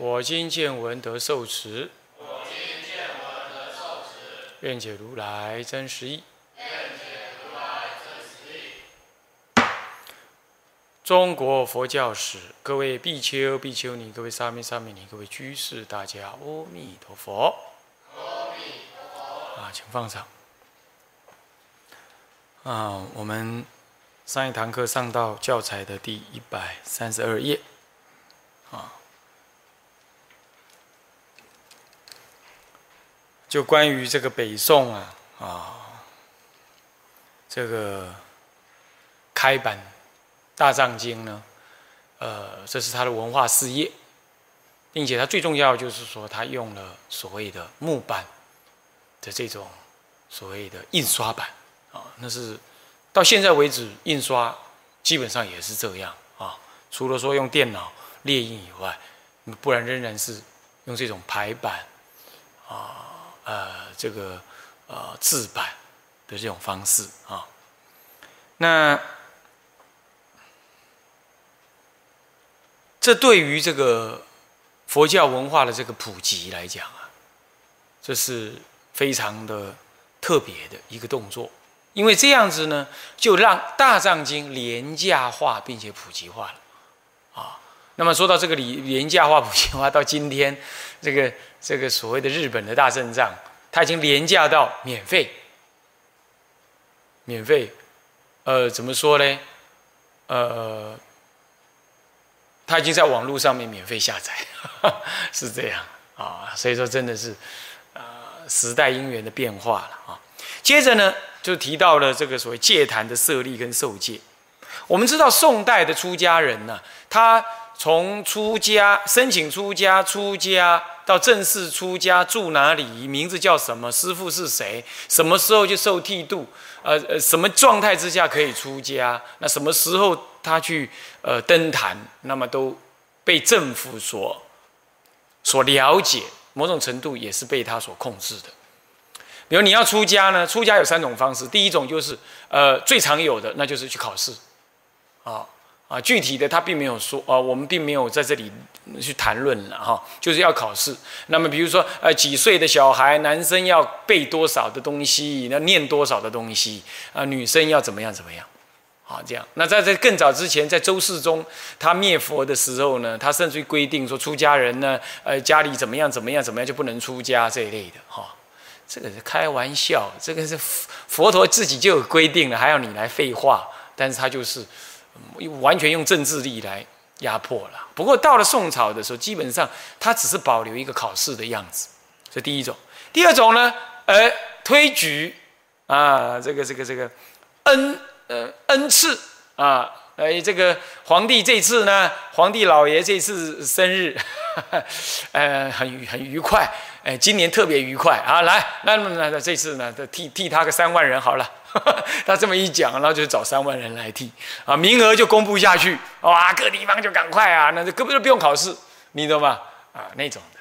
我今见闻得受持。我今见闻得受持愿解如来真实义。中国佛教史，各位比丘、比丘尼，各位沙弥、沙弥尼，各位居士，大家阿弥陀佛。阿弥陀佛。啊，请放上。啊，我们上一堂课上到教材的第一百三十二页。啊。就关于这个北宋啊啊，这个开版大藏经呢，呃，这是他的文化事业，并且他最重要就是说，他用了所谓的木板的这种所谓的印刷版啊，那是到现在为止印刷基本上也是这样啊，除了说用电脑列印以外，不然仍然是用这种排版啊。呃，这个呃字版的这种方式啊，那这对于这个佛教文化的这个普及来讲啊，这是非常的特别的一个动作，因为这样子呢，就让大藏经廉价化并且普及化了啊。那么说到这个廉廉价化普及化，到今天这个。这个所谓的日本的大阵仗，它已经廉价到免费，免费，呃，怎么说呢？呃，它已经在网络上面免费下载，是这样啊。所以说，真的是啊，时代因缘的变化了啊。接着呢，就提到了这个所谓戒坛的设立跟受戒。我们知道宋代的出家人呢，他从出家申请出家，出家。到正式出家住哪里？名字叫什么？师傅是谁？什么时候就受剃度？呃呃，什么状态之下可以出家？那什么时候他去呃登坛？那么都被政府所所了解，某种程度也是被他所控制的。比如你要出家呢，出家有三种方式。第一种就是呃最常有的，那就是去考试啊。啊，具体的他并没有说啊，我们并没有在这里去谈论了哈，就是要考试。那么比如说，呃，几岁的小孩，男生要背多少的东西，要念多少的东西啊，女生要怎么样怎么样，啊，这样。那在这更早之前，在周世宗他灭佛的时候呢，他甚至于规定说，出家人呢，呃，家里怎么样怎么样怎么样就不能出家这一类的哈。这个是开玩笑，这个是佛陀自己就有规定了，还要你来废话，但是他就是。完全用政治力来压迫了。不过到了宋朝的时候，基本上他只是保留一个考试的样子，这第一种。第二种呢，呃，推举啊，这个这个这个恩呃恩赐啊，哎，这个皇帝这次呢，皇帝老爷这次生日，呃，很很愉快，哎，今年特别愉快啊，来，那那那这次呢，替替他个三万人好了。他这么一讲，然后就找三万人来替啊，名额就公布下去，哇，各地方就赶快啊，那就根本就不用考试，你懂吗？啊，那种的。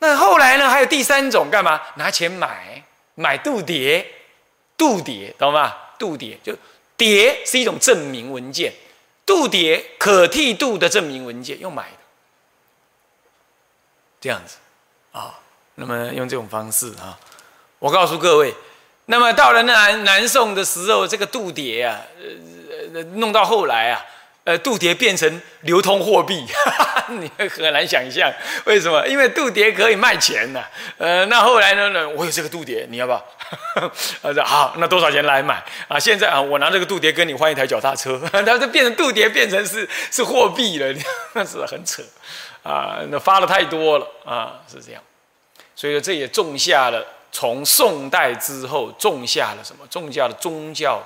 那后来呢，还有第三种，干嘛？拿钱买买度牒，度牒，懂吗？度牒就牒是一种证明文件，度牒可替度的证明文件，用买的，这样子啊。那么用这种方式啊，我告诉各位。那么到了南南宋的时候，这个度牒啊，呃，弄到后来啊，呃，度牒变成流通货币，哈 哈你很难想象为什么？因为度牒可以卖钱呐。呃，那后来呢？呢，我有这个度牒，你要不要？他 说好，那多少钱来买啊？现在啊，我拿这个度牒跟你换一台脚踏车，他就变成度牒变成是是货币了，那是很扯啊！那发的太多了啊，是这样，所以说这也种下了。从宋代之后种下了什么？种下了宗教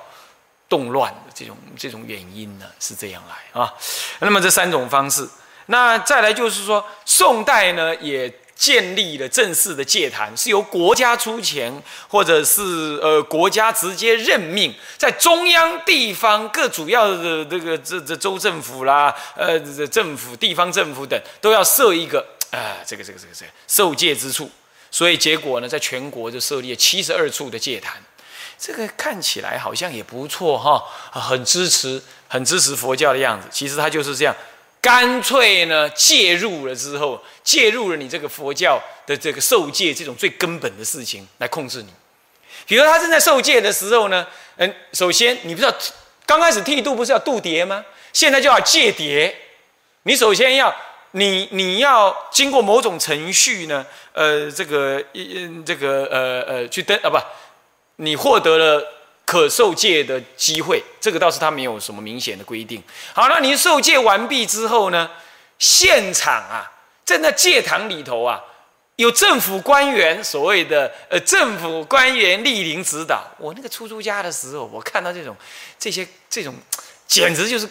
动乱的这种这种原因呢？是这样来啊。那么这三种方式，那再来就是说，宋代呢也建立了正式的戒坛，是由国家出钱，或者是呃国家直接任命，在中央、地方各主要的这个这这州政府啦，呃这政府、地方政府等都要设一个啊这个这个这个这个受戒之处。所以结果呢，在全国就设立了七十二处的戒坛，这个看起来好像也不错哈，很支持，很支持佛教的样子。其实它就是这样，干脆呢介入了之后，介入了你这个佛教的这个受戒这种最根本的事情来控制你。比如他正在受戒的时候呢，嗯，首先你不知道刚开始剃度不是要度牒吗？现在就要戒牒，你首先要。你你要经过某种程序呢？呃，这个一这个呃呃去登啊不，你获得了可受戒的机会，这个倒是他没有什么明显的规定。好，那你受戒完毕之后呢？现场啊，在那戒堂里头啊，有政府官员，所谓的呃政府官员莅临指导。我那个出租家的时候，我看到这种这些这种，简直就是。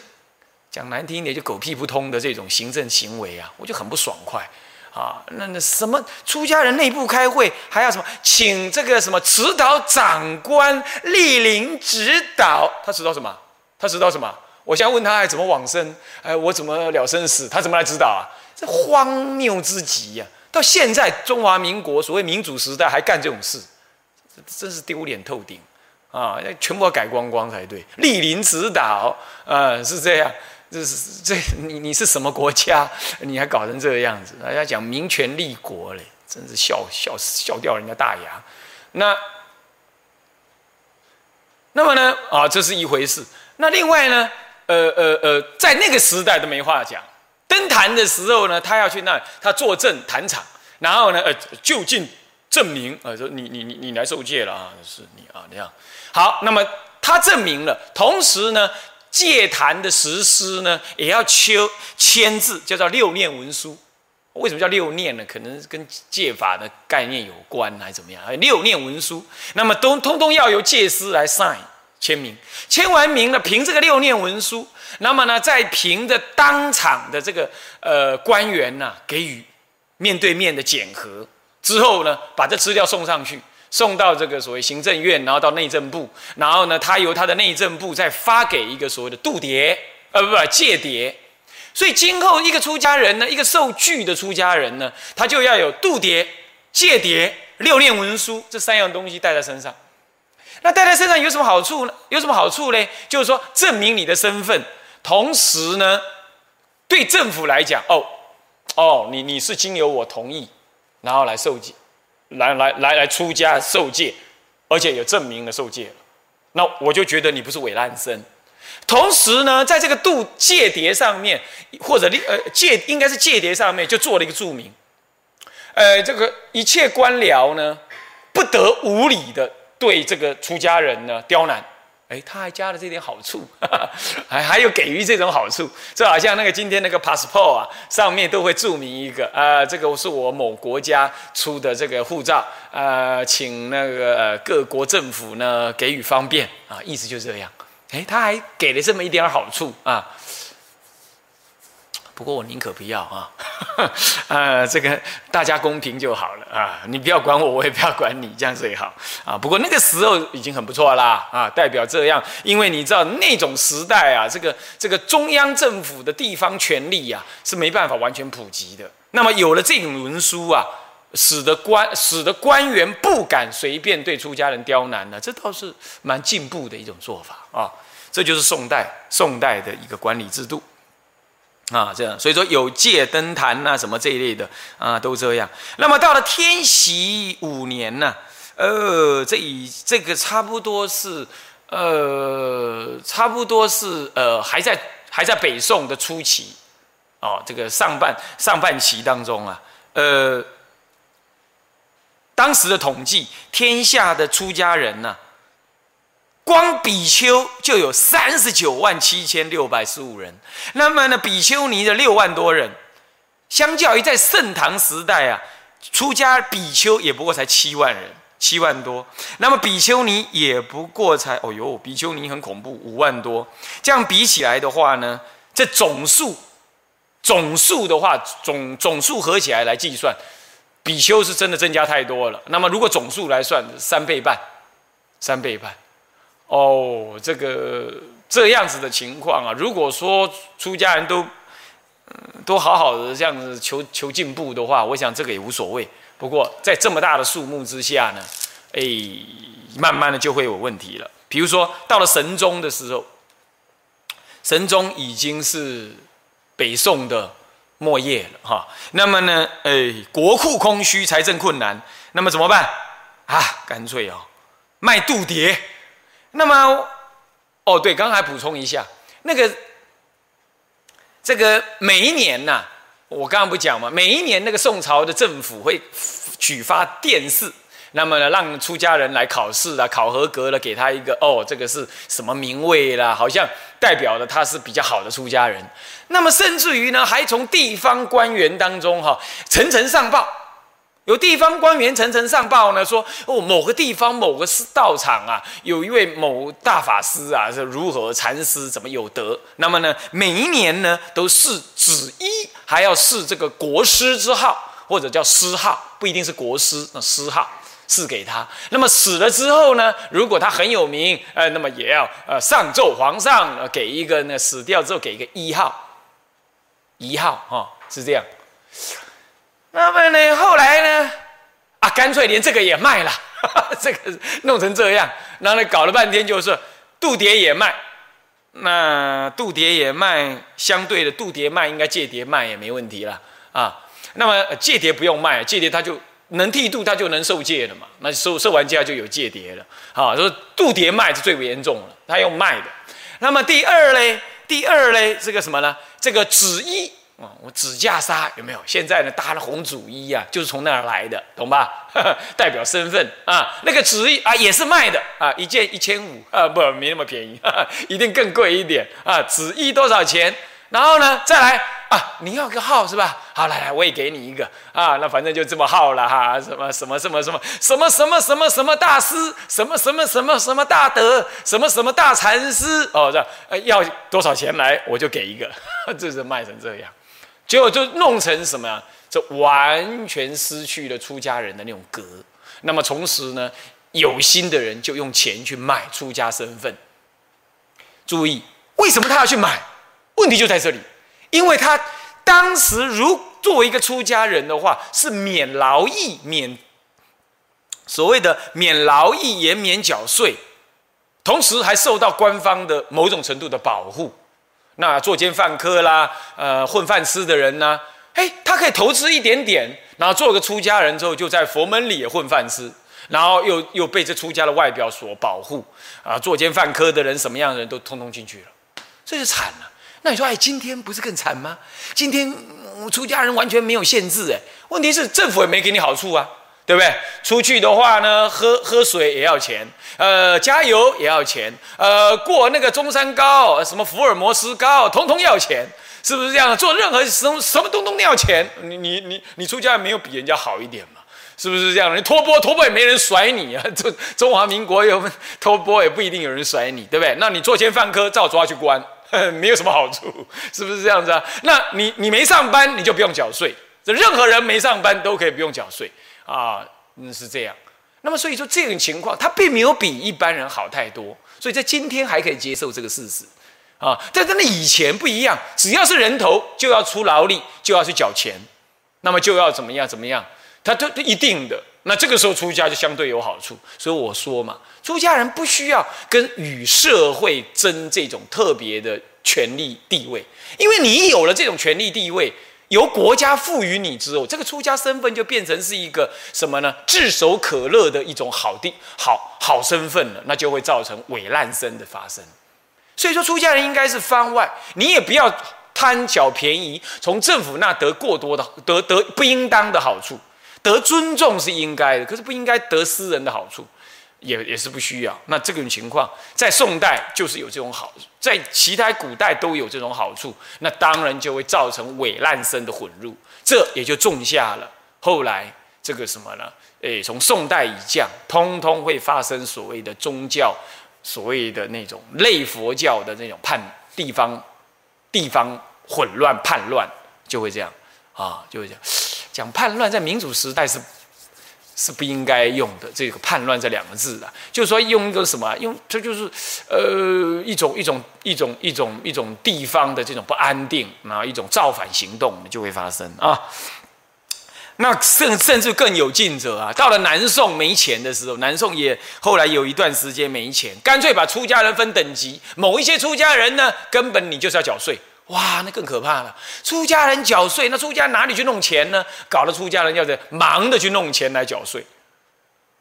讲难听一点，就狗屁不通的这种行政行为啊，我就很不爽快啊！那那什么出家人内部开会还要什么，请这个什么指导长官莅临指导，他指导什么？他指导什么？我现在问他还怎么往生？哎，我怎么了生死？他怎么来指导啊？这荒谬之极呀！到现在中华民国所谓民主时代还干这种事，真是丢脸透顶啊！要全部要改光光才对，莅临指导啊，是这样。这是这你你是什么国家？你还搞成这个样子？大家讲民权立国嘞，真是笑笑笑掉人家大牙。那那么呢？啊，这是一回事。那另外呢？呃呃呃，在那个时代都没话讲。登坛的时候呢，他要去那，他坐镇坛场，然后呢，呃，就近证明啊，说你你你你来受戒了啊，是你啊，这样好。那么他证明了，同时呢。戒坛的实施呢，也要签签字，叫做六念文书。为什么叫六念呢？可能跟戒法的概念有关，还是怎么样？六念文书，那么都通通要由戒师来 sign 签名。签完名了，凭这个六念文书，那么呢，再凭着当场的这个呃官员呐，给予面对面的检核之后呢，把这资料送上去。送到这个所谓行政院，然后到内政部，然后呢，他由他的内政部再发给一个所谓的度牒，呃，不不，戒牒。所以今后一个出家人呢，一个受具的出家人呢，他就要有度牒、戒牒、六念文书这三样东西带在身上。那带在身上有什么好处呢？有什么好处呢？就是说证明你的身份，同时呢，对政府来讲，哦，哦，你你是经由我同意，然后来受戒。来来来来出家受戒，而且有证明了受戒，那我就觉得你不是伪烂僧。同时呢，在这个度戒牒上面，或者呃戒应该是戒牒上面就做了一个注明，呃，这个一切官僚呢，不得无理的对这个出家人呢刁难。哎，他还加了这点好处，哈 哈还还有给予这种好处，就好像那个今天那个 passport 啊，上面都会注明一个啊，这个是我某国家出的这个护照，呃，请那个各国政府呢给予方便啊，意思就这样。哎，他还给了这么一点好处啊。不过我宁可不要啊，呃，这个大家公平就好了啊，你不要管我，我也不要管你，这样最好啊。不过那个时候已经很不错啦啊，代表这样，因为你知道那种时代啊，这个这个中央政府的地方权力啊是没办法完全普及的。那么有了这种文书啊，使得官使得官员不敢随便对出家人刁难呢，这倒是蛮进步的一种做法啊。这就是宋代宋代的一个管理制度。啊，这样，所以说有戒登坛呐，什么这一类的啊，都这样。那么到了天禧五年呢，呃，这以这个差不多是，呃，差不多是呃，还在还在北宋的初期，哦，这个上半上半期当中啊，呃，当时的统计，天下的出家人呢。光比丘就有三十九万七千六百十五人，那么呢，比丘尼的六万多人，相较于在盛唐时代啊，出家比丘也不过才七万人，七万多，那么比丘尼也不过才，哦哟，比丘尼很恐怖，五万多，这样比起来的话呢，这总数总数的话，总总数合起来来计算，比丘是真的增加太多了。那么如果总数来算，三倍半，三倍半。哦，这个这样子的情况啊，如果说出家人都都好好的这样子求求进步的话，我想这个也无所谓。不过在这么大的数目之下呢，哎，慢慢的就会有问题了。比如说到了神宗的时候，神宗已经是北宋的末叶了哈。那么呢，哎，国库空虚，财政困难，那么怎么办啊？干脆哦，卖度牒。那么，哦，对，刚才补充一下，那个这个每一年呐，我刚刚不讲嘛，每一年那个宋朝的政府会举发殿试，那么呢，让出家人来考试啊，考合格了，给他一个哦，这个是什么名位啦，好像代表了他是比较好的出家人。那么甚至于呢，还从地方官员当中哈，层层上报。有地方官员层层上报呢，说哦，某个地方某个是道场啊，有一位某大法师啊，是如何禅师怎么有德？那么呢，每一年呢都是旨意，还要试这个国师之号，或者叫师号，不一定是国师，那师号赐给他。那么死了之后呢，如果他很有名，呃，那么也要呃上奏皇上，给一个呢死掉之后给一个一号，一号哈，是这样。那么呢？后来呢？啊，干脆连这个也卖了，这个弄成这样，然后呢，搞了半天就是度牒也卖。那度牒也卖，相对的度牒卖应该戒牒卖也没问题了啊。那么戒牒不用卖，戒牒他就能剃度，他就能受戒了嘛。那受受完戒就有戒牒了。好，说度牒卖是最为严重了，他用卖的。那么第二嘞，第二嘞，这个什么呢？这个旨意。哦，我纸架纱有没有？现在呢，搭了红主衣啊，就是从那儿来的，懂吧？代表身份啊，那个纸衣啊也是卖的啊，一件一千五啊，不，没那么便宜，一定更贵一点啊。纸衣多少钱？然后呢，再来啊，你要个号是吧？好，来来，我也给你一个啊。那反正就这么号了哈，什么什么什么什么什么什么什么什么大师，什么什么什么什么大德，什么什么大禅师哦，这要多少钱来，我就给一个，这是卖成这样。结果就弄成什么呀？这完全失去了出家人的那种格。那么从此呢，有心的人就用钱去买出家身份。注意，为什么他要去买？问题就在这里，因为他当时如作为一个出家人的话，是免劳役、免所谓的免劳役也免缴税，同时还受到官方的某种程度的保护。那作奸犯科啦，呃，混饭吃的人呢？哎，他可以投资一点点，然后做个出家人之后，就在佛门里也混饭吃，然后又又被这出家的外表所保护啊！作奸犯科的人，什么样的人都通通进去了，这就惨了。那你说，哎，今天不是更惨吗？今天出家人完全没有限制，哎，问题是政府也没给你好处啊。对不对？出去的话呢，喝喝水也要钱，呃，加油也要钱，呃，过那个中山高，什么福尔摩斯高，通通要钱，是不是这样？做任何什么什么东东都要钱。你你你你出家没有比人家好一点嘛？是不是这样？你托钵托钵也没人甩你啊！中中华民国有托钵也不一定有人甩你，对不对？那你作奸犯科，照抓去关，没有什么好处，是不是这样子啊？那你你没上班，你就不用缴税。这任何人没上班都可以不用缴税。啊，嗯，是这样。那么，所以说这种情况，他并没有比一般人好太多。所以在今天还可以接受这个事实啊。但在那以前不一样，只要是人头就要出劳力，就要去缴钱，那么就要怎么样怎么样，他都一定的。那这个时候出家就相对有好处。所以我说嘛，出家人不需要跟与社会争这种特别的权利地位，因为你有了这种权利地位。由国家赋予你之后，这个出家身份就变成是一个什么呢？炙手可热的一种好地好好身份了，那就会造成伪烂身的发生。所以说，出家人应该是番外，你也不要贪小便宜，从政府那得过多的得得不应当的好处，得尊重是应该的，可是不应该得私人的好处。也也是不需要。那这种情况在宋代就是有这种好，在其他古代都有这种好处。那当然就会造成伪烂生的混入，这也就种下了后来这个什么呢？诶，从宋代以降，通通会发生所谓的宗教，所谓的那种类佛教的那种叛地方地方混乱叛乱就会这样啊，就会这样讲叛乱，在民主时代是是不应该用的这个叛乱这两个字的，就是说用一个什么，用这就是呃一种一种一种一种一种地方的这种不安定，然后一种造反行动就会发生啊。那甚甚至更有劲者啊，到了南宋没钱的时候，南宋也后来有一段时间没钱，干脆把出家人分等级，某一些出家人呢，根本你就是要缴税，哇，那更可怕了。出家人缴税，那出家哪里去弄钱呢？搞得出家人要得忙的去弄钱来缴税，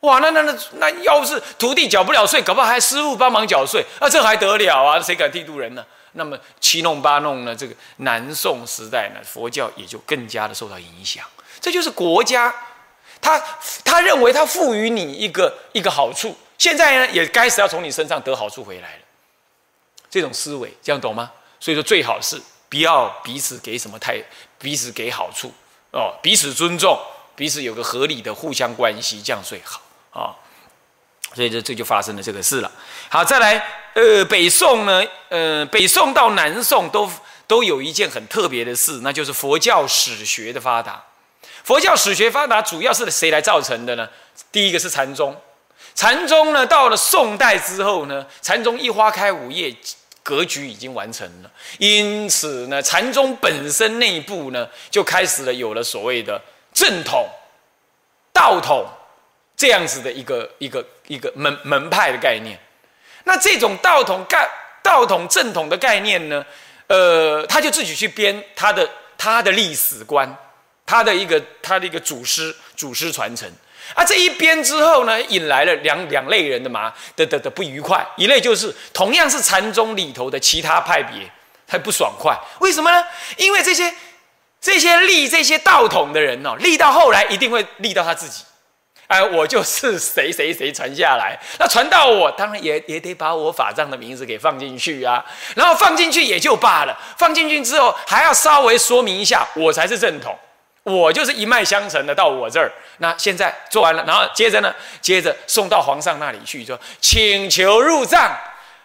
哇，那那那那要不是徒弟缴不了税，搞不好还师傅帮忙缴税，那这还得了啊？谁敢剃度人呢？那么七弄八弄呢？这个南宋时代呢，佛教也就更加的受到影响。这就是国家，他他认为他赋予你一个一个好处，现在呢也该是要从你身上得好处回来了。这种思维，这样懂吗？所以说最好是不要彼此给什么太彼此给好处哦，彼此尊重，彼此有个合理的互相关系，这样最好啊。所以这这就发生了这个事了。好，再来，呃，北宋呢，呃，北宋到南宋都都有一件很特别的事，那就是佛教史学的发达。佛教史学发达，主要是谁来造成的呢？第一个是禅宗，禅宗呢，到了宋代之后呢，禅宗一花开五叶，格局已经完成了。因此呢，禅宗本身内部呢，就开始了有了所谓的正统、道统这样子的一个一个一个门门派的概念。那这种道统概道统正统的概念呢，呃，他就自己去编他的他的历史观。他的一个他的一个祖师祖师传承，啊，这一编之后呢，引来了两两类人的嘛的的的不愉快。一类就是同样是禅宗里头的其他派别，他不爽快。为什么呢？因为这些这些立这些道统的人哦，立到后来一定会立到他自己。哎，我就是谁谁谁传下来，那传到我，当然也也得把我法藏的名字给放进去啊。然后放进去也就罢了，放进去之后还要稍微说明一下，我才是正统。我就是一脉相承的，到我这儿。那现在做完了，然后接着呢，接着送到皇上那里去，说请求入葬。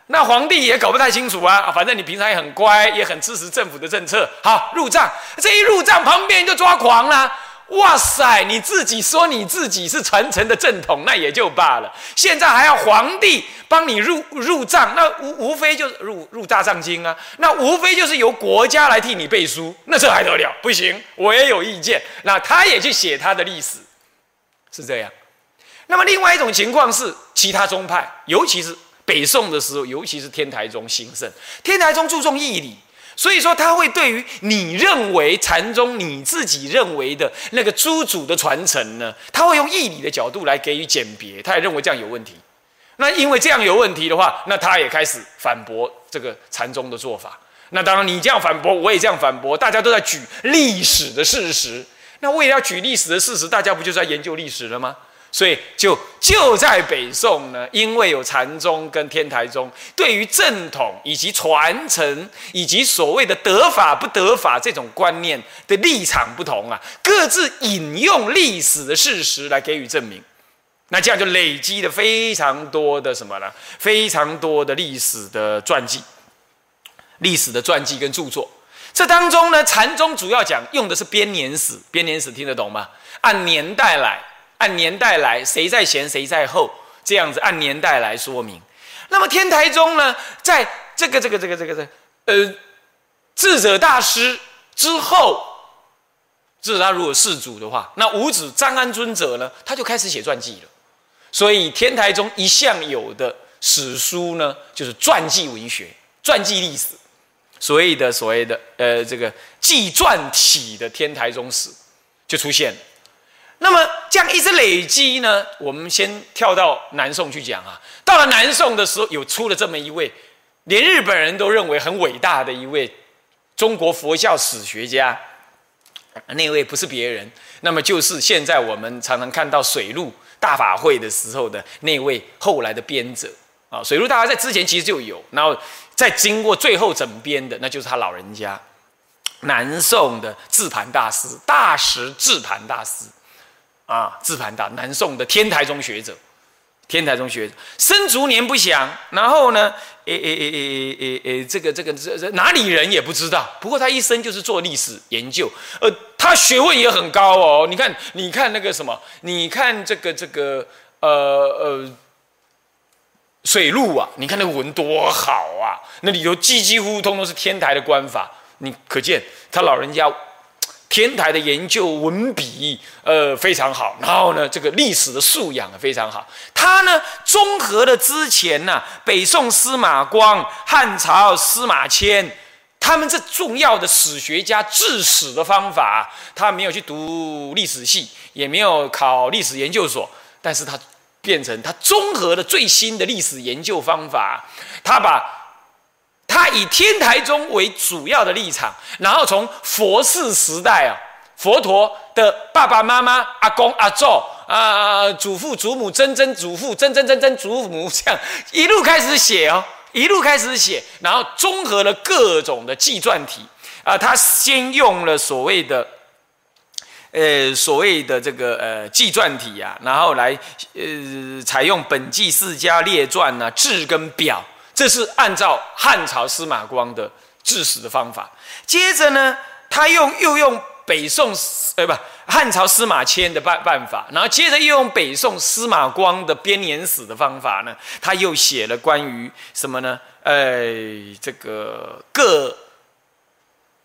那皇帝也搞不太清楚啊，反正你平常也很乖，也很支持政府的政策。好，入葬，这一入葬，旁边就抓狂了。哇塞！你自己说你自己是传承的正统，那也就罢了。现在还要皇帝帮你入入藏，那无无非就是入入大藏经啊。那无非就是由国家来替你背书，那这还得了？不行，我也有意见。那他也去写他的历史，是这样。那么另外一种情况是，其他宗派，尤其是北宋的时候，尤其是天台宗兴盛，天台宗注重义理。所以说，他会对于你认为禅宗你自己认为的那个诸祖的传承呢，他会用义理的角度来给予鉴别，他也认为这样有问题。那因为这样有问题的话，那他也开始反驳这个禅宗的做法。那当然，你这样反驳，我也这样反驳，大家都在举历史的事实。那为了要举历史的事实，大家不就是在研究历史了吗？所以就就在北宋呢，因为有禅宗跟天台宗，对于正统以及传承以及所谓的得法不得法这种观念的立场不同啊，各自引用历史的事实来给予证明，那这样就累积了非常多的什么呢？非常多的历史的传记，历史的传记跟著作。这当中呢，禅宗主要讲用的是编年史，编年史听得懂吗？按年代来。按年代来，谁在前谁在后，这样子按年代来说明。那么天台宗呢，在这个这个这个这个这呃智者大师之后，智者他如果世祖的话，那五子张安尊者呢，他就开始写传记了。所以天台宗一向有的史书呢，就是传记文学、传记历史，所谓的所谓的呃这个纪传体的天台宗史就出现了。那么这样一直累积呢，我们先跳到南宋去讲啊。到了南宋的时候，有出了这么一位，连日本人都认为很伟大的一位中国佛教史学家。那位不是别人，那么就是现在我们常常看到水陆大法会的时候的那位后来的编者啊。水陆大法在之前其实就有，然后在经过最后整编的，那就是他老人家，南宋的智盘大师，大石智盘大师。啊，智盘大南宋的天台宗学者，天台中学者生卒年不详，然后呢，诶诶诶诶诶诶，这个这个这这哪里人也不知道。不过他一生就是做历史研究，呃，他学问也很高哦。你看，你看那个什么，你看这个这个呃呃水路啊，你看那个文多好啊，那里头几几乎通通是天台的官法，你可见他老人家。天台的研究文笔，呃，非常好。然后呢，这个历史的素养非常好。他呢，综合了之前呢，北宋司马光、汉朝司马迁，他们这重要的史学家治史的方法。他没有去读历史系，也没有考历史研究所，但是他变成他综合了最新的历史研究方法。他把。他以天台宗为主要的立场，然后从佛寺时代啊，佛陀的爸爸妈妈、阿公阿祖啊、祖父祖母、曾曾祖父、曾曾曾曾祖母，这样一路开始写哦，一路开始写，然后综合了各种的纪传体啊，他先用了所谓的，呃，所谓的这个呃纪传体啊，然后来呃采用本纪世家列传啊、志跟表。这是按照汉朝司马光的治史的方法。接着呢，他用又用北宋呃不汉朝司马迁的办办法，然后接着又用北宋司马光的编年史的方法呢，他又写了关于什么呢？呃，这个各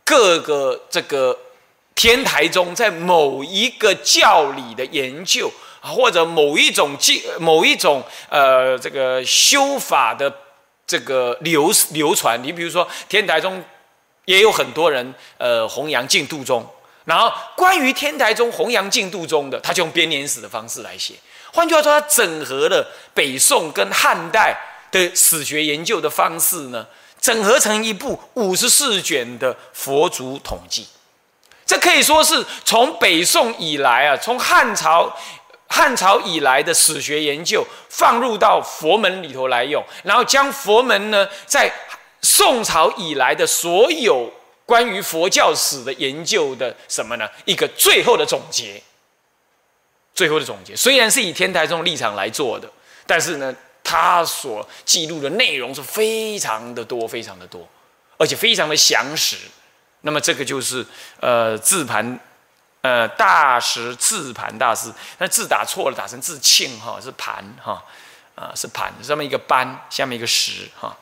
各个这个天台中在某一个教理的研究，或者某一种记某一种呃这个修法的。这个流流传，你比如说天台宗，也有很多人呃弘扬净土宗，然后关于天台宗弘扬净土宗的，他就用编年史的方式来写。换句话说，他整合了北宋跟汉代的史学研究的方式呢，整合成一部五十四卷的佛祖统计。这可以说是从北宋以来啊，从汉朝。汉朝以来的史学研究放入到佛门里头来用，然后将佛门呢，在宋朝以来的所有关于佛教史的研究的什么呢？一个最后的总结。最后的总结虽然是以天台宗立场来做的，但是呢，他所记录的内容是非常的多，非常的多，而且非常的详实。那么这个就是呃自盘。呃，大石字盘大师，那字打错了，打成字庆哈，是盘哈，啊是盘，上面一个班，下面一个石哈，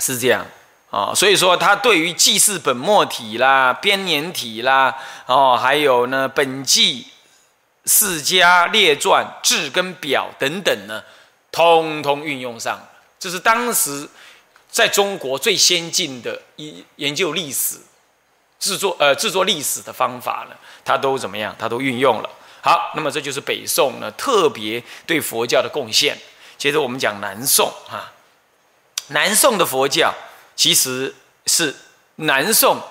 是这样啊。所以说，他对于记事本末体啦、编年体啦，哦，还有呢本纪世家列传、志跟表等等呢，通通运用上，这是当时。在中国最先进的研研究历史、制作呃制作历史的方法呢，它都怎么样？它都运用了。好，那么这就是北宋呢特别对佛教的贡献。接着我们讲南宋啊，南宋的佛教其实是南宋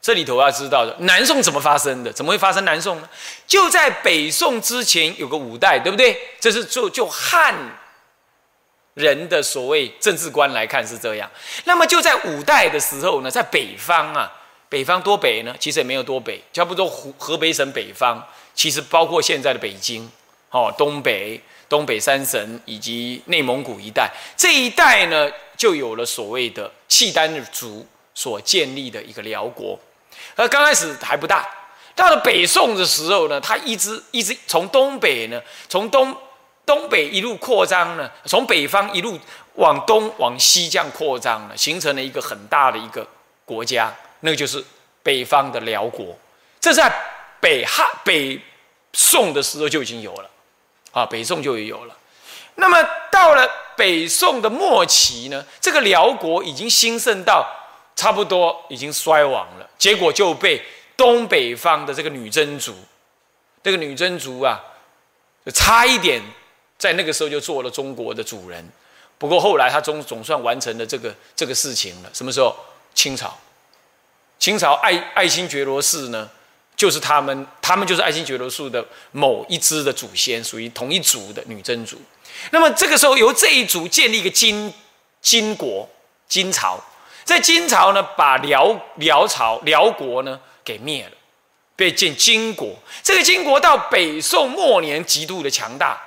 这里头要知道的，南宋怎么发生的？怎么会发生南宋呢？就在北宋之前有个五代，对不对？这是就就汉。人的所谓政治观来看是这样，那么就在五代的时候呢，在北方啊，北方多北呢？其实也没有多北，差不多湖河北省北方，其实包括现在的北京，哦，东北、东北三省以及内蒙古一带，这一带呢，就有了所谓的契丹族所建立的一个辽国，而刚开始还不大，到了北宋的时候呢，他一直一直从东北呢，从东。东北一路扩张呢，从北方一路往东往西这样扩张呢，形成了一个很大的一个国家，那个就是北方的辽国。这在北汉、北宋的时候就已经有了，啊，北宋就有了。那么到了北宋的末期呢，这个辽国已经兴盛到差不多已经衰亡了，结果就被东北方的这个女真族，这个女真族啊，就差一点。在那个时候就做了中国的主人，不过后来他总总算完成了这个这个事情了。什么时候？清朝，清朝爱爱新觉罗氏呢，就是他们，他们就是爱新觉罗氏的某一支的祖先，属于同一族的女真族。那么这个时候由这一族建立一个金金国金朝，在金朝呢把辽辽朝辽国呢给灭了，被建金国。这个金国到北宋末年极度的强大，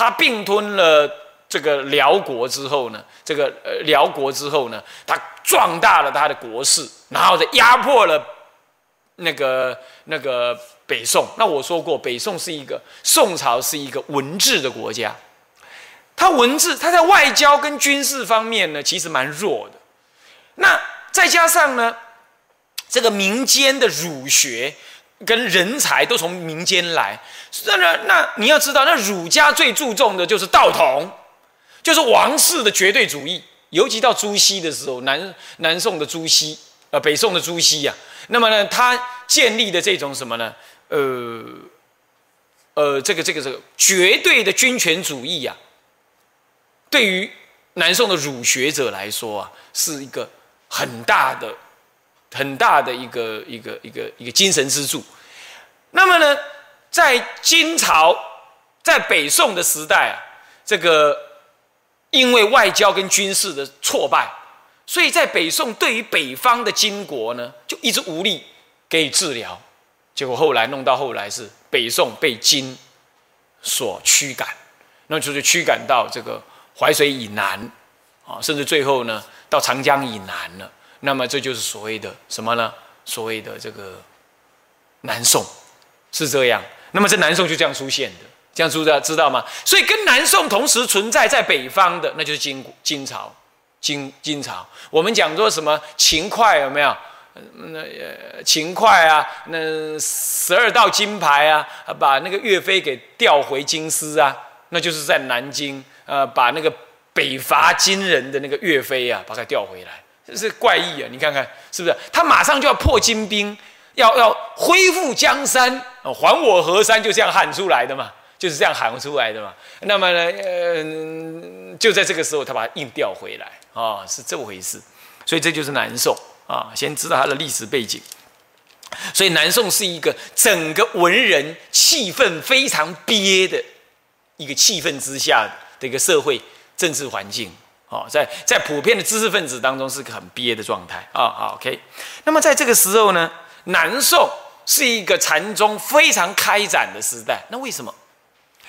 他并吞了这个辽国之后呢，这个呃辽国之后呢，他壮大了他的国势，然后再压迫了那个那个北宋。那我说过，北宋是一个宋朝是一个文治的国家，他文治，他在外交跟军事方面呢，其实蛮弱的。那再加上呢，这个民间的儒学。跟人才都从民间来，那那那你要知道，那儒家最注重的就是道统，就是王室的绝对主义。尤其到朱熹的时候，南南宋的朱熹，呃，北宋的朱熹呀，那么呢，他建立的这种什么呢？呃，呃，这个这个这个绝对的君权主义呀，对于南宋的儒学者来说啊，是一个很大的。很大的一个一个一个一个精神支柱。那么呢，在金朝，在北宋的时代啊，这个因为外交跟军事的挫败，所以在北宋对于北方的金国呢，就一直无力给予治疗。结果后来弄到后来是北宋被金所驱赶，那就是驱赶到这个淮水以南啊，甚至最后呢到长江以南了。那么这就是所谓的什么呢？所谓的这个南宋是这样。那么这南宋就这样出现的，这样知道知道吗？所以跟南宋同时存在在北方的，那就是金金朝，金金朝。我们讲说什么秦桧有没有？那秦桧啊，那十二道金牌啊，把那个岳飞给调回京师啊，那就是在南京，呃，把那个北伐金人的那个岳飞啊，把他调回来。是怪异啊！你看看是不是？他马上就要破金兵，要要恢复江山，还我河山，就这样喊出来的嘛，就是这样喊出来的嘛。那么呢，呃，就在这个时候，他把他硬调回来啊，是这回事。所以这就是南宋啊，先知道它的历史背景。所以南宋是一个整个文人气氛非常憋的一个气氛之下的一个社会政治环境。哦，在在普遍的知识分子当中是个很憋的状态啊。好，OK。那么在这个时候呢，南宋是一个禅宗非常开展的时代。那为什么？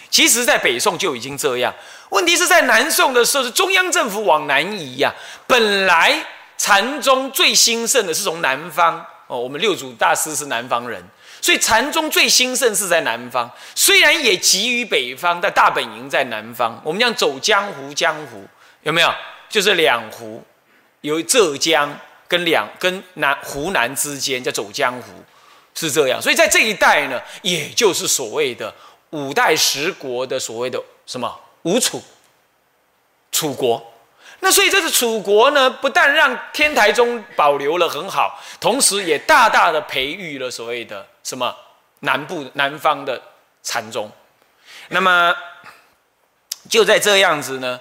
其实，在北宋就已经这样。问题是在南宋的时候，是中央政府往南移呀。本来禅宗最兴盛的是从南方哦，我们六祖大师是南方人，所以禅宗最兴盛是在南方。虽然也急于北方，但大本营在南方。我们讲走江湖，江湖。有没有？就是两湖，有浙江跟两跟南湖南之间叫走江湖，是这样。所以在这一带呢，也就是所谓的五代十国的所谓的什么吴楚楚国。那所以这个楚国呢，不但让天台宗保留了很好，同时也大大的培育了所谓的什么南部南方的禅宗。那么就在这样子呢。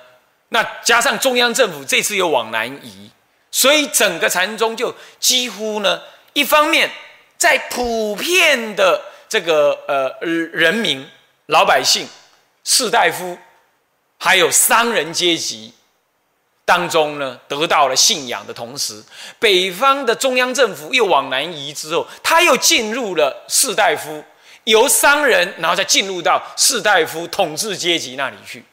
那加上中央政府这次又往南移，所以整个禅宗就几乎呢，一方面在普遍的这个呃人民、老百姓、士大夫，还有商人阶级当中呢，得到了信仰的同时，北方的中央政府又往南移之后，他又进入了士大夫，由商人，然后再进入到士大夫统治阶级那里去。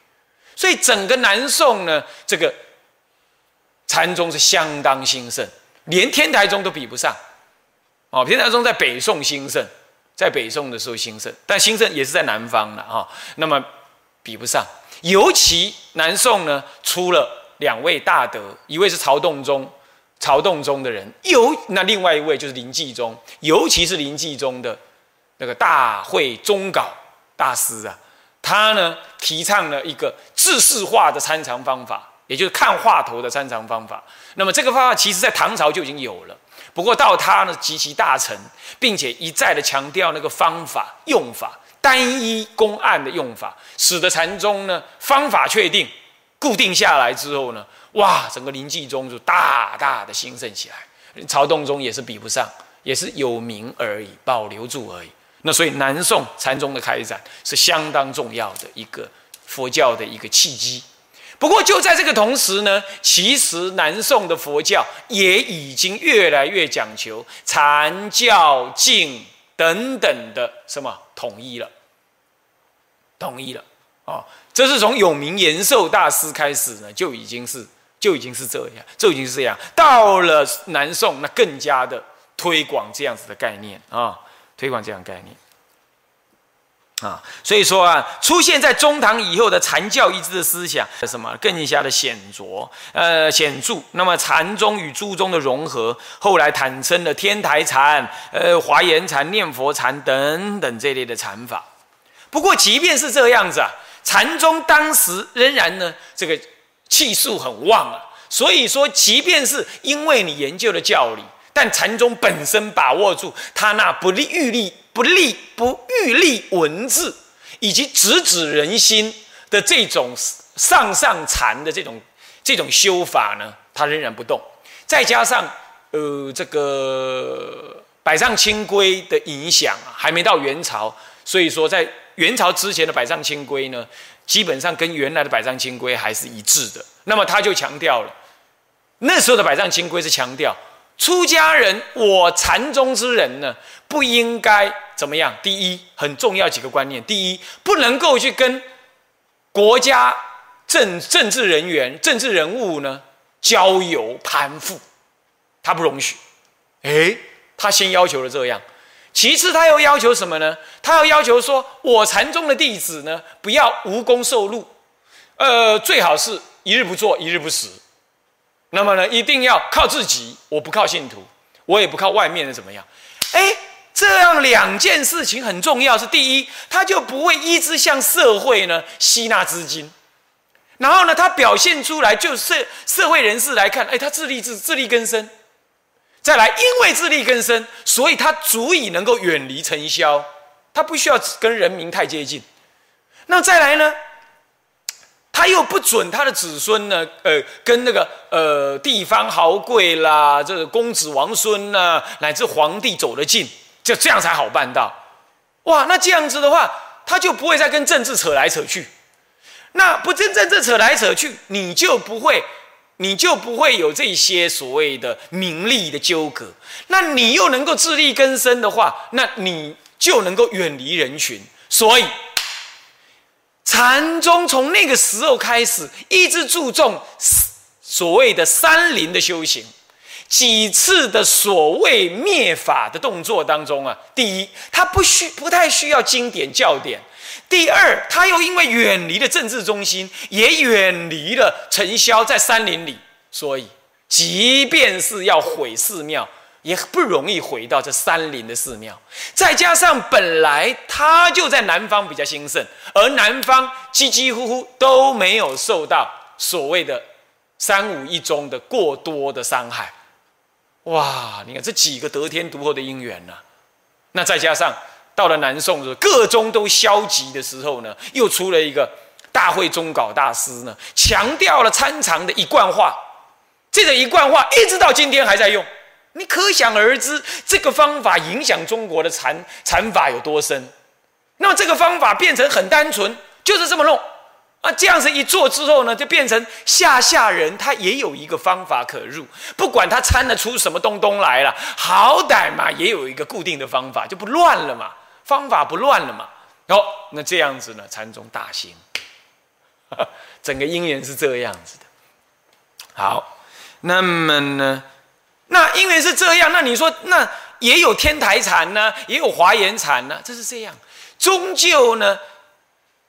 所以整个南宋呢，这个禅宗是相当兴盛，连天台宗都比不上。哦，天台宗在北宋兴盛，在北宋的时候兴盛，但兴盛也是在南方了啊。那么比不上，尤其南宋呢，出了两位大德，一位是曹洞宗，曹洞宗的人，尤那另外一位就是林继宗，尤其是林继宗的那个大会宗稿大师啊。他呢提倡了一个制式化的参禅方法，也就是看话头的参禅方法。那么这个方法其实在唐朝就已经有了，不过到他呢极其大成，并且一再的强调那个方法用法单一公案的用法，使得禅宗呢方法确定固定下来之后呢，哇，整个临济宗就大大的兴盛起来。曹洞宗也是比不上，也是有名而已，保留住而已。那所以南宋禅宗的开展是相当重要的一个佛教的一个契机。不过就在这个同时呢，其实南宋的佛教也已经越来越讲求禅教净等等的什么统一了，统一了啊！这是从永明延寿大师开始呢，就已经是就已经是这样，就已经是这样。到了南宋，那更加的推广这样子的概念啊，推广这样概念。啊，所以说啊，出现在中唐以后的禅教一致的思想，什么更加的显著，呃，显著。那么禅宗与诸宗的融合，后来产生了天台禅、呃华严禅、念佛禅等等这类的禅法。不过，即便是这样子啊，禅宗当时仍然呢，这个气数很旺啊。所以说，即便是因为你研究了教理，但禅宗本身把握住他那不利欲力。不立不欲立文字，以及直指人心的这种上上禅的这种这种修法呢，他仍然不动。再加上呃，这个百丈清规的影响啊，还没到元朝，所以说在元朝之前的百丈清规呢，基本上跟原来的百丈清规还是一致的。那么他就强调了，那时候的百丈清规是强调出家人，我禅宗之人呢，不应该。怎么样？第一，很重要几个观念。第一，不能够去跟国家政政治人员、政治人物呢交友攀附，他不容许。诶，他先要求了这样。其次，他又要求什么呢？他要要求说，我禅宗的弟子呢，不要无功受禄，呃，最好是一日不做，一日不食。那么呢，一定要靠自己，我不靠信徒，我也不靠外面的怎么样？哎。这样两件事情很重要，是第一，他就不会一直向社会呢吸纳资金，然后呢，他表现出来就是社会人士来看，哎，他自立自自力更生，再来，因为自力更生，所以他足以能够远离尘嚣，他不需要跟人民太接近。那再来呢，他又不准他的子孙呢，呃，跟那个呃地方豪贵啦，这个公子王孙呐，乃至皇帝走得近。就这样才好办到，哇！那这样子的话，他就不会再跟政治扯来扯去。那不跟政治扯来扯去，你就不会，你就不会有这些所谓的名利的纠葛。那你又能够自力更生的话，那你就能够远离人群。所以，禅宗从那个时候开始，一直注重所谓的山林的修行。几次的所谓灭法的动作当中啊，第一，他不需不太需要经典教典；第二，他又因为远离了政治中心，也远离了尘嚣，在山林里，所以即便是要毁寺庙，也不容易回到这山林的寺庙。再加上本来他就在南方比较兴盛，而南方几几乎乎都没有受到所谓的三五一中的过多的伤害。哇，你看这几个得天独厚的因缘呐，那再加上到了南宋的时候各宗都消极的时候呢，又出了一个大会中稿大师呢，强调了参禅的一贯化，这个一贯化一直到今天还在用，你可想而知这个方法影响中国的禅禅法有多深。那么这个方法变成很单纯，就是这么弄。啊，这样子一做之后呢，就变成下下人他也有一个方法可入，不管他参得出什么东东来了，好歹嘛也有一个固定的方法，就不乱了嘛，方法不乱了嘛。哦，那这样子呢，禅宗大兴，整个因缘是这样子的。好，那么呢，那因为是这样，那你说那也有天台禅呢，也有华严禅呢，这是这样，终究呢。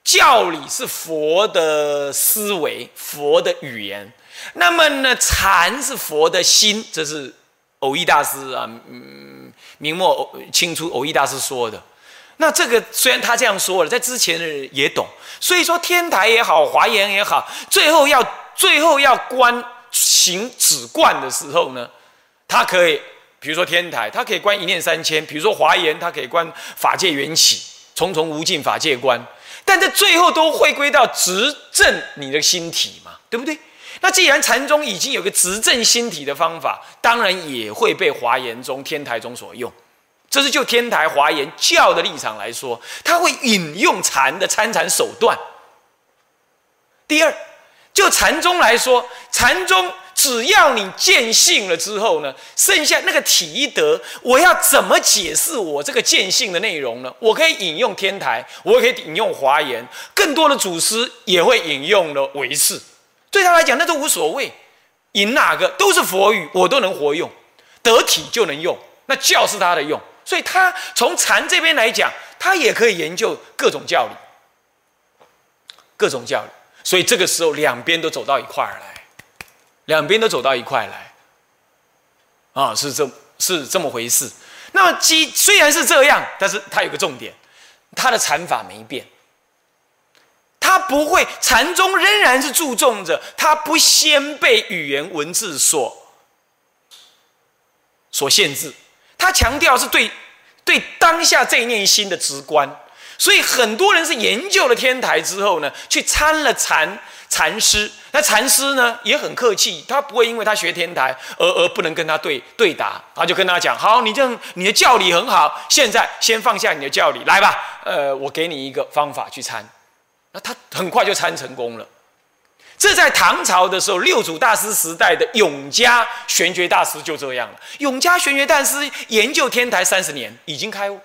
教理是佛的思维，佛的语言。那么呢，禅是佛的心，这是偶益大师啊，嗯，明末清初偶益大师说的。那这个虽然他这样说了，在之前的人也懂。所以说，天台也好，华严也好，最后要最后要观行止观的时候呢，他可以，比如说天台，他可以观一念三千；比如说华严，他可以观法界缘起，重重无尽法界观。但这最后都会归到执正你的心体嘛，对不对？那既然禅宗已经有个执正心体的方法，当然也会被华严宗、天台宗所用。这是就天台华严教的立场来说，他会引用禅的参禅手段。第二，就禅宗来说，禅宗只要你见性了之后呢，剩下那个体德，我要怎么解释我这个见性的内容呢？我可以引用天台，我也可以引用华严，更多的祖师也会引用了唯识。对他来讲，那都无所谓，引哪个都是佛语，我都能活用，得体就能用。那教是他的用，所以他从禅这边来讲，他也可以研究各种教理，各种教理。所以这个时候，两边都走到一块儿来，两边都走到一块来，啊，是这，是这么回事。那么，基虽然是这样，但是它有个重点，它的禅法没变，它不会禅宗仍然是注重着，它不先被语言文字所所限制。它强调是对对当下这一念心的直观，所以很多人是研究了天台之后呢，去参了禅禅师。那禅师呢也很客气，他不会因为他学天台而而不能跟他对对答，他就跟他讲：好，你这样你的教理很好，现在先放下你的教理，来吧，呃，我给你一个方法去参。那他很快就参成功了。这在唐朝的时候，六祖大师时代的永嘉玄觉大师就这样了。永嘉玄觉大师研究天台三十年，已经开悟。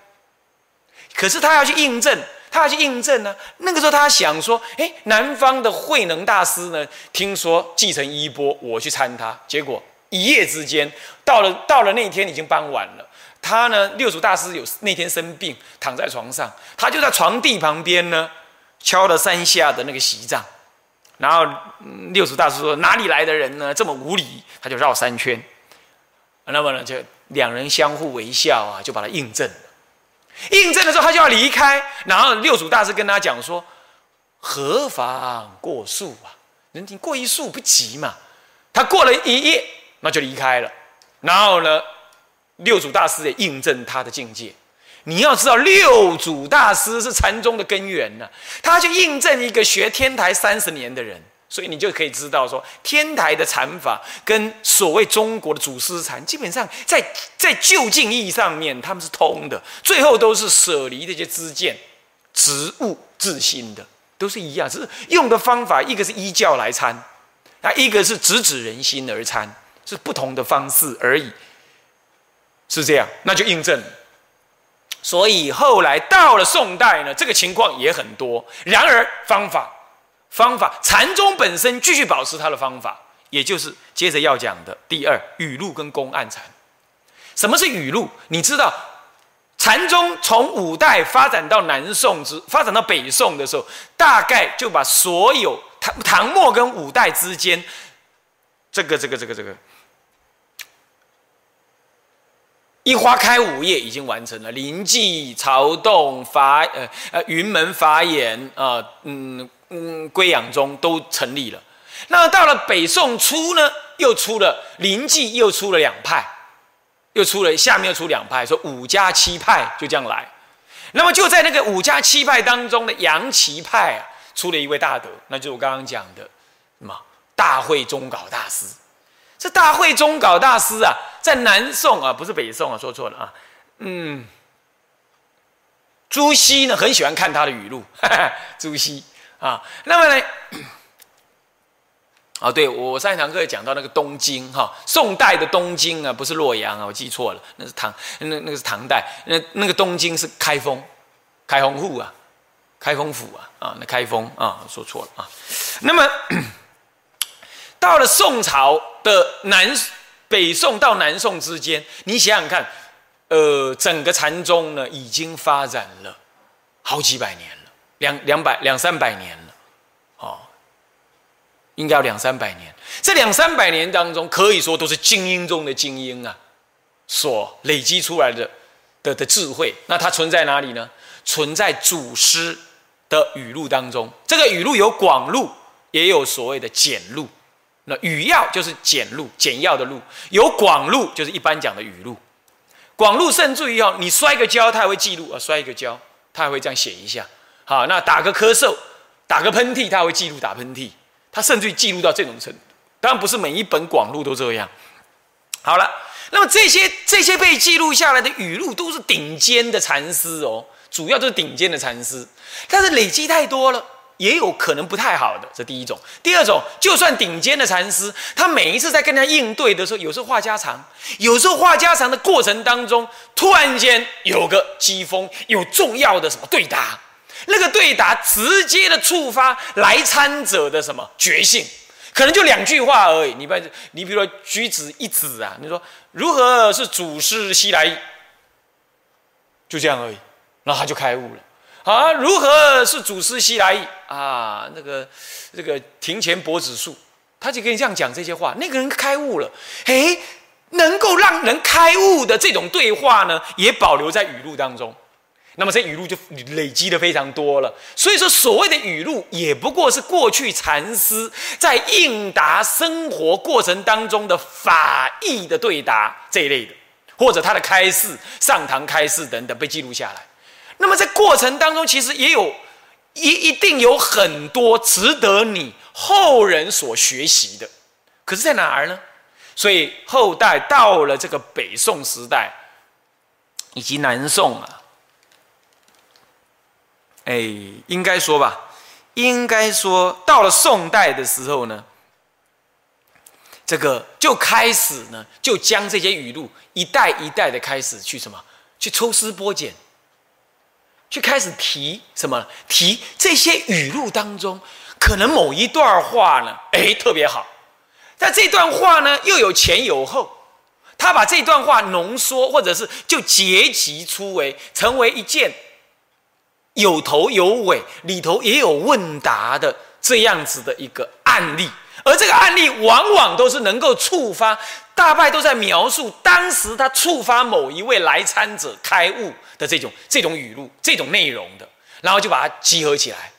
可是他要去印证，他要去印证呢。那个时候他想说：“哎，南方的慧能大师呢？听说继承衣钵，我去参他。结果一夜之间，到了到了那天已经傍晚了。他呢，六祖大师有那天生病，躺在床上，他就在床地旁边呢，敲了三下的那个席帐。”然后六祖大师说：“哪里来的人呢？这么无礼！”他就绕三圈。那么呢，就两人相互微笑啊，就把他印证。印证的时候，他就要离开。然后六祖大师跟他讲说：“何妨过数啊？人你过一数不急嘛。”他过了一夜，那就离开了。然后呢，六祖大师也印证他的境界。你要知道，六祖大师是禅宗的根源呢。他去印证一个学天台三十年的人，所以你就可以知道说，天台的禅法跟所谓中国的祖师禅，基本上在在就近义上面他们是通的。最后都是舍离这些知见，植物自心的，都是一样，只是用的方法，一个是依教来参，啊，一个是直指人心而参，是不同的方式而已。是这样，那就印证。所以后来到了宋代呢，这个情况也很多。然而方法，方法禅宗本身继续保持它的方法，也就是接着要讲的第二语录跟公案禅。什么是语录？你知道，禅宗从五代发展到南宋之发展到北宋的时候，大概就把所有唐唐末跟五代之间，这个这个这个这个。一花开五叶已经完成了，临济、曹洞、法呃呃云门法眼啊，嗯嗯归养宗都成立了。那到了北宋初呢，又出了临济，又出了两派，又出了下面又出两派，说五家七派就这样来。那么就在那个五家七派当中的杨岐派啊，出了一位大德，那就是我刚刚讲的什么大会中稿大师。这大会中稿大师啊，在南宋啊，不是北宋啊，说错了啊。嗯，朱熹呢很喜欢看他的语录，朱熹啊。那么呢，哦，对我上一堂课也讲到那个东京哈，宋代的东京啊，不是洛阳啊，我记错了，那是唐，那那个是唐代，那那个东京是开封，开封府啊，开封府啊，啊，那开封啊，说错了啊。那么。到了宋朝的南北宋到南宋之间，你想想看，呃，整个禅宗呢已经发展了好几百年了，两两百两三百年了，哦，应该要两三百年。这两三百年当中，可以说都是精英中的精英啊，所累积出来的的的智慧。那它存在哪里呢？存在祖师的语录当中。这个语录有广录，也有所谓的简录。那语要就是简录、简要的录，有广录就是一般讲的语录。广录甚至于哦，你摔个跤，他还会记录啊；摔一个跤，他还会这样写一下。好，那打个咳嗽、打个喷嚏，他会记录打喷嚏。他甚至于记录到这种程度。当然不是每一本广录都这样。好了，那么这些这些被记录下来的语录都是顶尖的禅师哦，主要都是顶尖的禅师，但是累积太多了。也有可能不太好的，这第一种。第二种，就算顶尖的禅师，他每一次在跟他应对的时候，有时候话家常，有时候话家常的过程当中，突然间有个机锋，有重要的什么对答，那个对答直接的触发来参者的什么觉性，可能就两句话而已。你把，你比如说举子一子啊，你说如何是祖师西来，就这样而已，然后他就开悟了。啊，如何是祖师西来啊？那个，这个庭前柏子树，他就跟你这样讲这些话。那个人开悟了，诶，能够让人开悟的这种对话呢，也保留在语录当中。那么这语录就累积的非常多了。所以说，所谓的语录，也不过是过去禅师在应答生活过程当中的法义的对答这一类的，或者他的开示、上堂开示等等被记录下来。那么在过程当中，其实也有一一定有很多值得你后人所学习的，可是在哪儿呢？所以后代到了这个北宋时代，以及南宋啊，哎，应该说吧，应该说到了宋代的时候呢，这个就开始呢，就将这些语录一代一代的开始去什么，去抽丝剥茧。去开始提什么？提这些语录当中，可能某一段话呢，哎，特别好。但这段话呢，又有前有后。他把这段话浓缩，或者是就结集出为，成为一件有头有尾，里头也有问答的这样子的一个案例。而这个案例往往都是能够触发，大概都在描述当时他触发某一位来参者开悟的这种这种语录、这种内容的，然后就把它集合起来。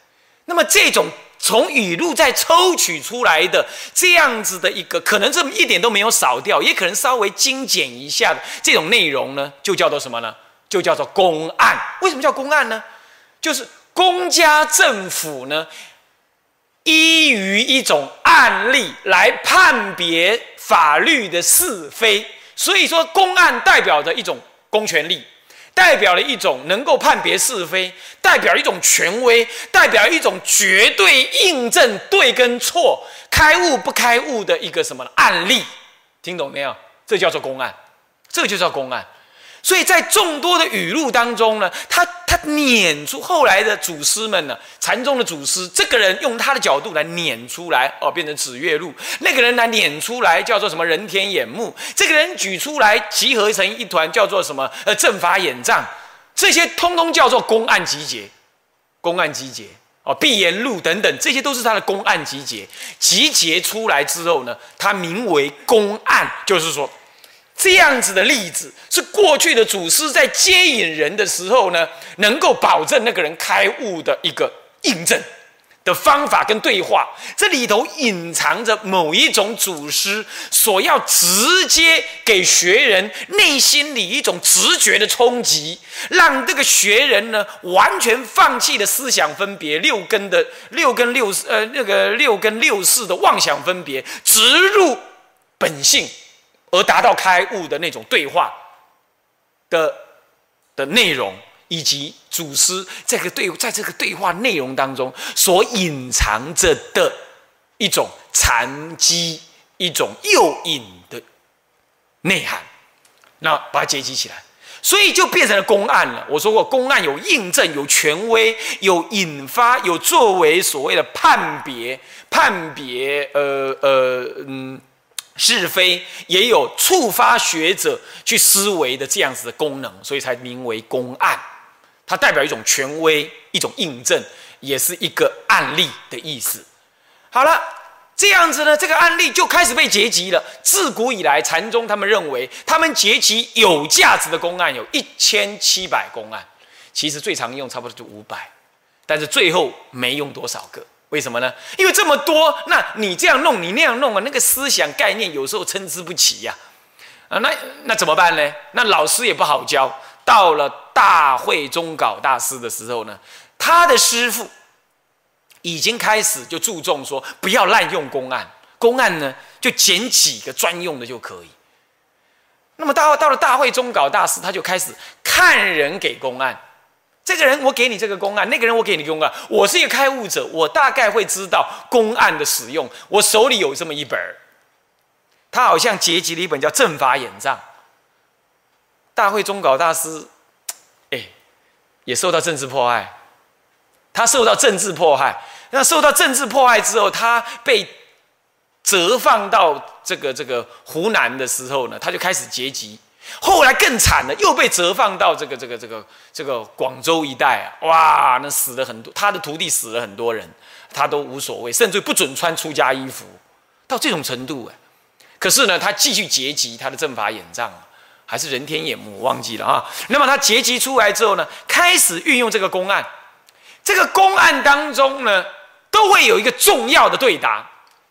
那么这种从语录再抽取出来的这样子的一个，可能这么一点都没有少掉，也可能稍微精简一下的这种内容呢，就叫做什么呢？就叫做公案。为什么叫公案呢？就是公家政府呢。依于一种案例来判别法律的是非，所以说公案代表着一种公权力，代表了一种能够判别是非，代表一种权威，代表一种绝对印证对跟错、开悟不开悟的一个什么案例，听懂没有？这叫做公案，这就叫公案。所以在众多的语录当中呢，他他撵出后来的祖师们呢，禅宗的祖师，这个人用他的角度来撵出来哦，变成指月录；那个人来撵出来叫做什么人天眼目；这个人举出来集合成一团叫做什么呃正法眼藏，这些通通叫做公案集结，公案集结。哦，闭眼录等等，这些都是他的公案集结，集结出来之后呢，他名为公案，就是说。这样子的例子是过去的祖师在接引人的时候呢，能够保证那个人开悟的一个印证的方法跟对话。这里头隐藏着某一种祖师所要直接给学人内心里一种直觉的冲击，让这个学人呢完全放弃了思想分别六根的六根六呃那个六根六世的妄想分别，直入本性。而达到开悟的那种对话的的内容，以及祖师这个对在这个对话内容当中所隐藏着的一种禅机、一种诱引的内涵，那把它结集起来，所以就变成了公案了。我说过，公案有印证、有权威、有引发、有作为所谓的判别、判别，呃呃嗯。是非也有触发学者去思维的这样子的功能，所以才名为公案。它代表一种权威、一种印证，也是一个案例的意思。好了，这样子呢，这个案例就开始被结集了。自古以来，禅宗他们认为，他们结集有价值的公案有一千七百公案，其实最常用差不多就五百，但是最后没用多少个。为什么呢？因为这么多，那你这样弄，你那样弄啊，那个思想概念有时候参差不齐呀，啊，那那怎么办呢？那老师也不好教。到了大会中稿大师的时候呢，他的师傅已经开始就注重说，不要滥用公案，公案呢就捡几个专用的就可以。那么到到了大会中稿大师，他就开始看人给公案。这个人我给你这个公案，那个人我给你公案。我是一个开悟者，我大概会知道公案的使用。我手里有这么一本他好像结集了一本叫《正法演藏》。大会中稿大师，哎，也受到政治迫害。他受到政治迫害，那受到政治迫害之后，他被折放到这个这个湖南的时候呢，他就开始结集。后来更惨了，又被折放到这个这个这个这个广州一带啊！哇，那死了很多，他的徒弟死了很多人，他都无所谓，甚至不准穿出家衣服，到这种程度哎。可是呢，他继续结集他的正法眼藏，还是人天眼目，我忘记了啊。那么他结集出来之后呢，开始运用这个公案，这个公案当中呢，都会有一个重要的对答，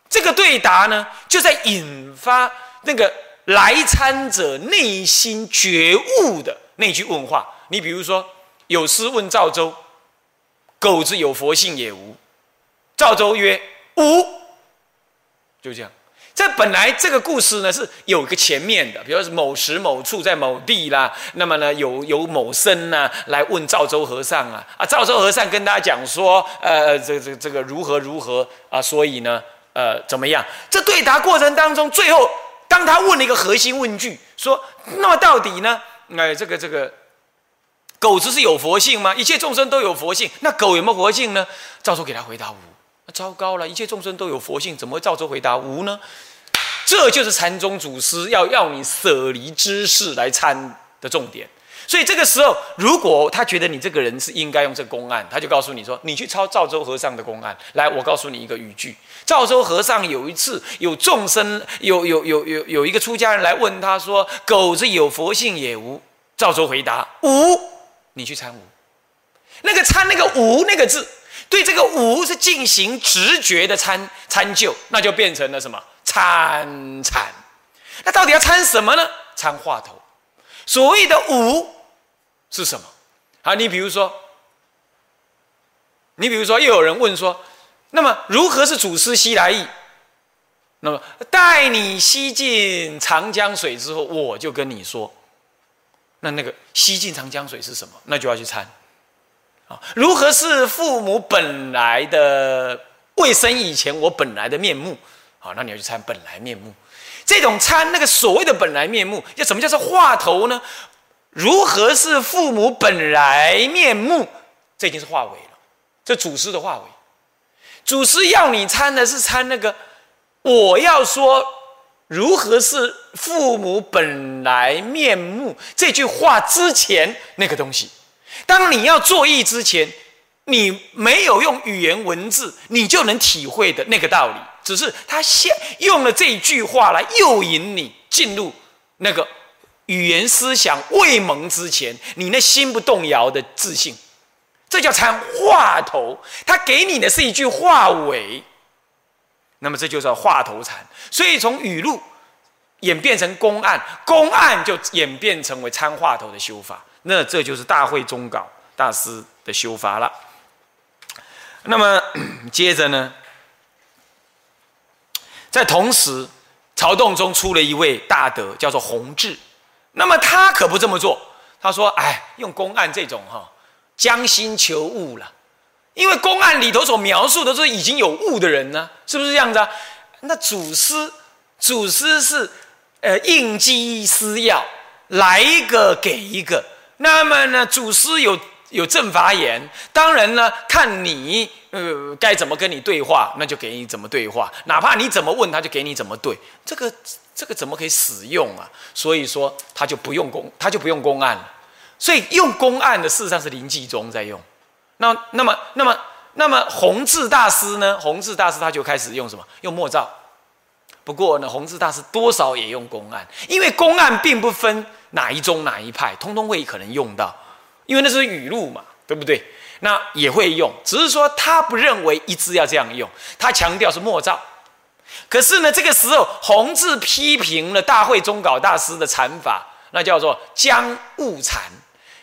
这个对答呢，就在引发那个。来参者内心觉悟的那句问话，你比如说，有诗问赵州：“狗子有佛性也无？”赵州曰：“无。”就这样。这本来这个故事呢是有一个前面的，比如说某时某处在某地啦，那么呢有有某僧呢来问赵州和尚啊啊，赵州和尚跟大家讲说：“呃，这这这个如何如何啊？”所以呢，呃，怎么样？这对答过程当中，最后。当他问了一个核心问句，说：“那么到底呢？哎，这个这个狗子是有佛性吗？一切众生都有佛性，那狗有没有佛性呢？”赵州给他回答无。那糟糕了，一切众生都有佛性，怎么会赵州回答无呢？这就是禅宗祖师要要你舍离知识来参的重点。所以这个时候，如果他觉得你这个人是应该用这个公案，他就告诉你说：“你去抄赵州和尚的公案来。”我告诉你一个语句：赵州和尚有一次有众生有有有有有一个出家人来问他说：“狗子有佛性也无？”赵州回答：“无。”你去参无。那个参那个无那个字，对这个无是进行直觉的参参就，那就变成了什么参禅？那到底要参什么呢？参话头。所谓的无。是什么？啊，你比如说，你比如说，又有人问说，那么如何是祖师西来意？那么待你吸尽长江水之后，我就跟你说，那那个吸尽长江水是什么？那就要去参啊。如何是父母本来的未生以前我本来的面目？好，那你要去参本来面目。这种参那个所谓的本来面目，要什么叫做话头呢？如何是父母本来面目？这已经是化为了，这祖师的化为。祖师要你参的是参那个，我要说如何是父母本来面目这句话之前那个东西。当你要作意之前，你没有用语言文字，你就能体会的那个道理。只是他先用了这一句话来诱引你进入那个。语言思想未萌之前，你那心不动摇的自信，这叫参话头。他给你的是一句话尾，那么这就叫话头禅。所以从语录演变成公案，公案就演变成为参话头的修法。那这就是大会中稿大师的修法了。那么 接着呢，在同时，曹洞中出了一位大德，叫做弘治。那么他可不这么做，他说：“哎，用公案这种哈，将心求悟了，因为公案里头所描述的是已经有悟的人呢，是不是这样子啊？那祖师，祖师是呃应机施药，来一个给一个。那么呢，祖师有有正法眼，当然呢，看你呃该怎么跟你对话，那就给你怎么对话，哪怕你怎么问，他就给你怎么对。这个。”这个怎么可以使用啊？所以说他就不用公，他就不用公案了。所以用公案的事实上是林继宗在用。那那么那么那么弘治大师呢？弘治大师他就开始用什么？用墨照。不过呢，弘治大师多少也用公案，因为公案并不分哪一宗哪一派，通通会可能用到，因为那是语录嘛，对不对？那也会用，只是说他不认为一直要这样用，他强调是墨照。可是呢，这个时候弘治批评了大会中稿大师的禅法，那叫做将物禅、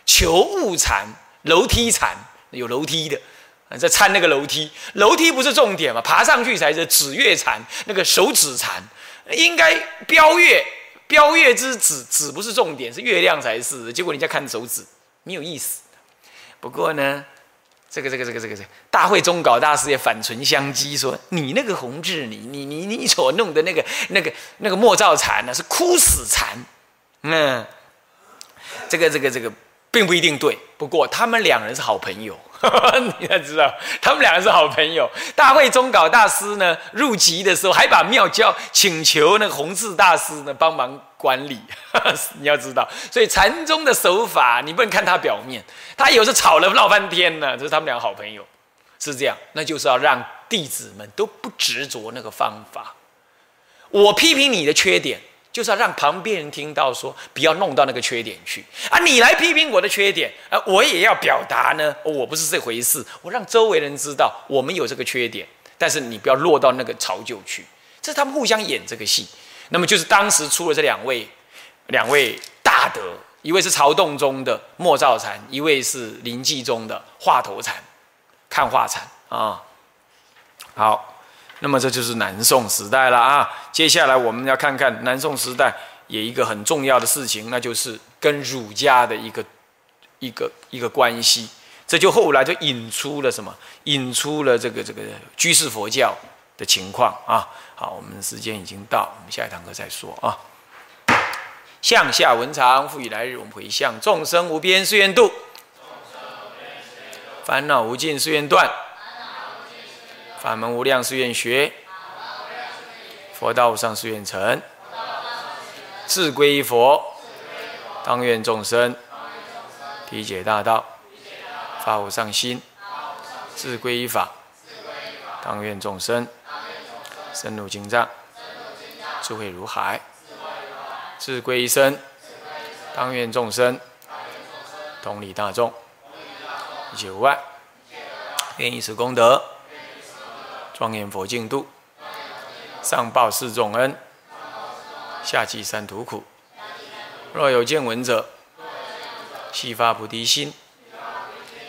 求物禅、楼梯禅，有楼梯的，在参那个楼梯，楼梯不是重点嘛，爬上去才是指月禅，那个手指禅，应该标月，标月之指指不是重点，是月亮才是，结果人家看手指，没有意思。不过呢，这个这个这个这个这大会中稿大师也反唇相讥说：“你那个弘治，你你你你所弄的那个那个那个莫照禅呢，是枯死禅。”嗯，这个这个这个并不一定对。不过他们两人是好朋友。你要知道，他们两个是好朋友。大会中稿大师呢，入籍的时候还把庙交请求那个弘治大师呢帮忙管理。你要知道，所以禅宗的手法，你不能看他表面，他有时吵了闹半天呢。这是他们两个好朋友，是这样。那就是要让弟子们都不执着那个方法。我批评你的缺点。就是要让旁边人听到，说不要弄到那个缺点去啊！你来批评我的缺点啊，我也要表达呢，我不是这回事。我让周围人知道我们有这个缺点，但是你不要落到那个潮就去。这是他们互相演这个戏。那么就是当时出了这两位，两位大德，一位是曹洞宗的莫照禅，一位是临济宗的华头禅，看画禅啊。好。那么这就是南宋时代了啊！接下来我们要看看南宋时代有一个很重要的事情，那就是跟儒家的一个一个一个关系。这就后来就引出了什么？引出了这个这个居士佛教的情况啊！好，我们时间已经到，我们下一堂课再说啊。向下文长，复以来日，我们回向众生无边誓愿度，烦恼无尽誓愿断。法门无量誓愿学，佛道无上誓愿成。自归佛，当愿众生体解大道，发无上心。自归依法，当愿众生深入经藏，智慧如海。智归一生，当愿众生同理大众，一切无碍，愿以此功德。庄严佛净土，上报四重恩，下济三途苦。若有见闻者，悉发菩提心，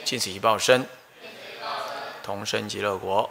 尽此一报身，同生极乐国。